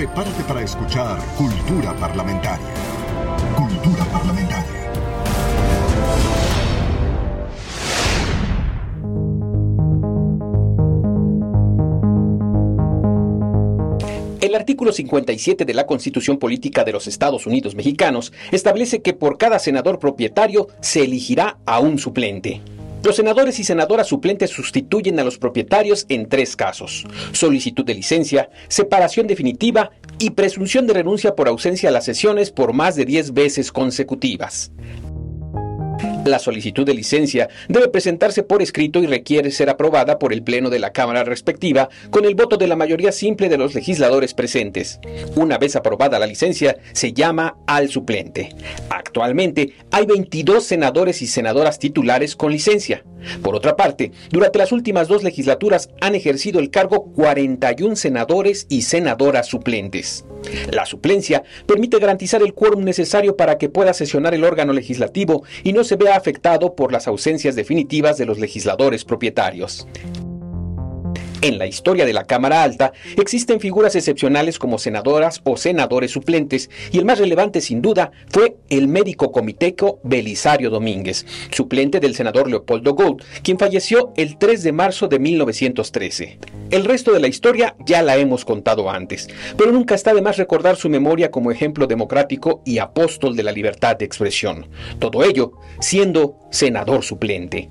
Prepárate para escuchar Cultura Parlamentaria. Cultura Parlamentaria. El artículo 57 de la Constitución Política de los Estados Unidos Mexicanos establece que por cada senador propietario se elegirá a un suplente. Los senadores y senadoras suplentes sustituyen a los propietarios en tres casos. Solicitud de licencia, separación definitiva y presunción de renuncia por ausencia a las sesiones por más de 10 veces consecutivas. La solicitud de licencia debe presentarse por escrito y requiere ser aprobada por el Pleno de la Cámara respectiva con el voto de la mayoría simple de los legisladores presentes. Una vez aprobada la licencia, se llama al suplente. Actualmente hay 22 senadores y senadoras titulares con licencia. Por otra parte, durante las últimas dos legislaturas han ejercido el cargo 41 senadores y senadoras suplentes. La suplencia permite garantizar el quórum necesario para que pueda sesionar el órgano legislativo y no se vea afectado por las ausencias definitivas de los legisladores propietarios. En la historia de la Cámara Alta existen figuras excepcionales como senadoras o senadores suplentes y el más relevante sin duda fue el médico comiteco Belisario Domínguez, suplente del senador Leopoldo Gould, quien falleció el 3 de marzo de 1913. El resto de la historia ya la hemos contado antes, pero nunca está de más recordar su memoria como ejemplo democrático y apóstol de la libertad de expresión. Todo ello siendo senador suplente.